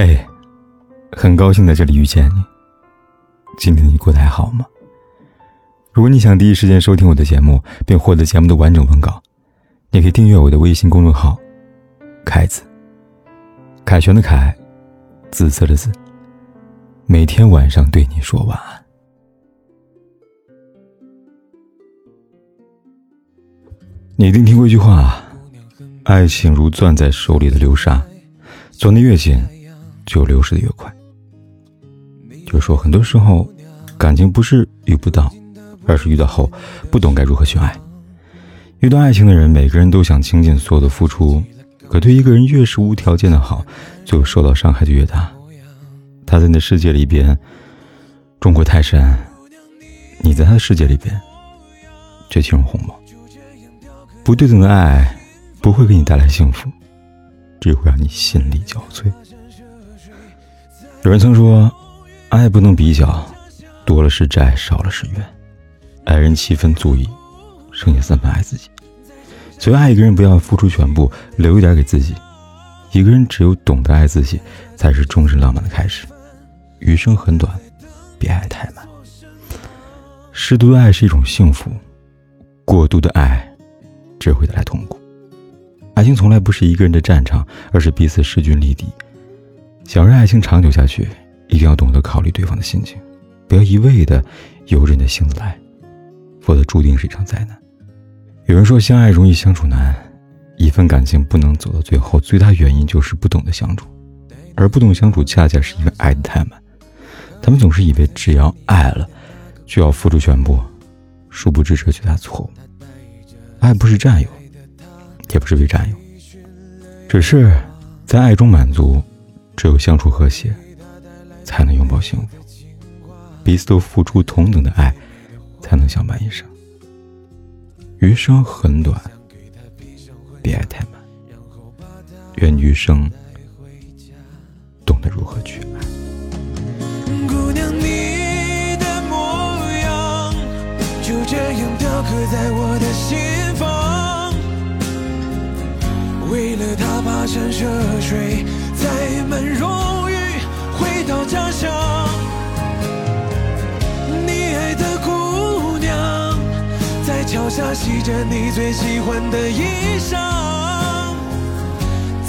嘿，很高兴在这里遇见你。今天你过得还好吗？如果你想第一时间收听我的节目，并获得节目的完整文稿，你可以订阅我的微信公众号“凯子”。凯旋的凯，紫色的紫。每天晚上对你说晚安。你一定听过一句话：“爱情如攥在手里的流沙，攥得越紧。”就流失的越快。就是说，很多时候，感情不是遇不到，而是遇到后不懂该如何去爱。遇到爱情的人，每个人都想倾尽所有的付出，可对一个人越是无条件的好，就受到伤害就越大。他在你的世界里边，中国泰山，你在他的世界里边，却轻如鸿毛。不对等的爱，不会给你带来幸福，只会让你心力交瘁。有人曾说，爱不能比较，多了是债，少了是怨。爱人七分足矣，剩下三分爱自己。所以爱一个人，不要付出全部，留一点给自己。一个人只有懂得爱自己，才是终身浪漫的开始。余生很短，别爱太满。适度的爱是一种幸福，过度的爱只会带来痛苦。爱情从来不是一个人的战场，而是彼此势均力敌。想让爱情长久下去，一定要懂得考虑对方的心情，不要一味的由着你的性子来，否则注定是一场灾难。有人说，相爱容易相处难，一份感情不能走到最后，最大原因就是不懂得相处，而不懂相处，恰恰是因为爱的太满。他们总是以为只要爱了，就要付出全部，殊不知这是巨大错误。爱不是占有，也不是被占有，只是在爱中满足。只有相处和谐，才能拥抱幸福；彼此都付出同等的爱，才能相伴一生。余生很短，别爱太满。愿余生懂得如何去爱。姑娘，你的模样就这样雕刻在我的心房，为了他跋山涉水。在桥下洗着你最喜欢的衣裳，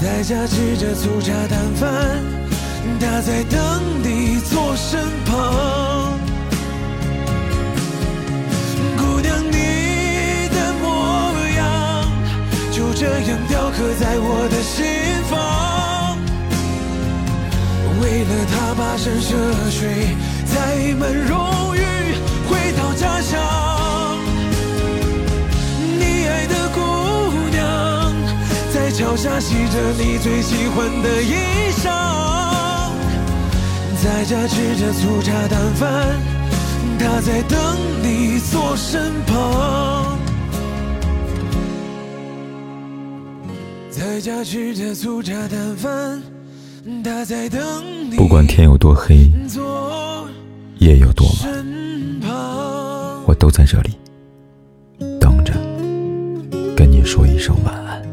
在家吃着粗茶淡饭，她在等你坐身旁。姑娘，你的模样就这样雕刻在我的心房。为了他跋山涉水，载满荣誉回到家乡。在桥下洗着你最喜欢的衣裳，在家吃着粗茶淡饭，他在等你坐身旁。在家吃着粗茶淡饭。不管天有多黑，夜有多晚，我都在这里等着，跟你说一声晚安。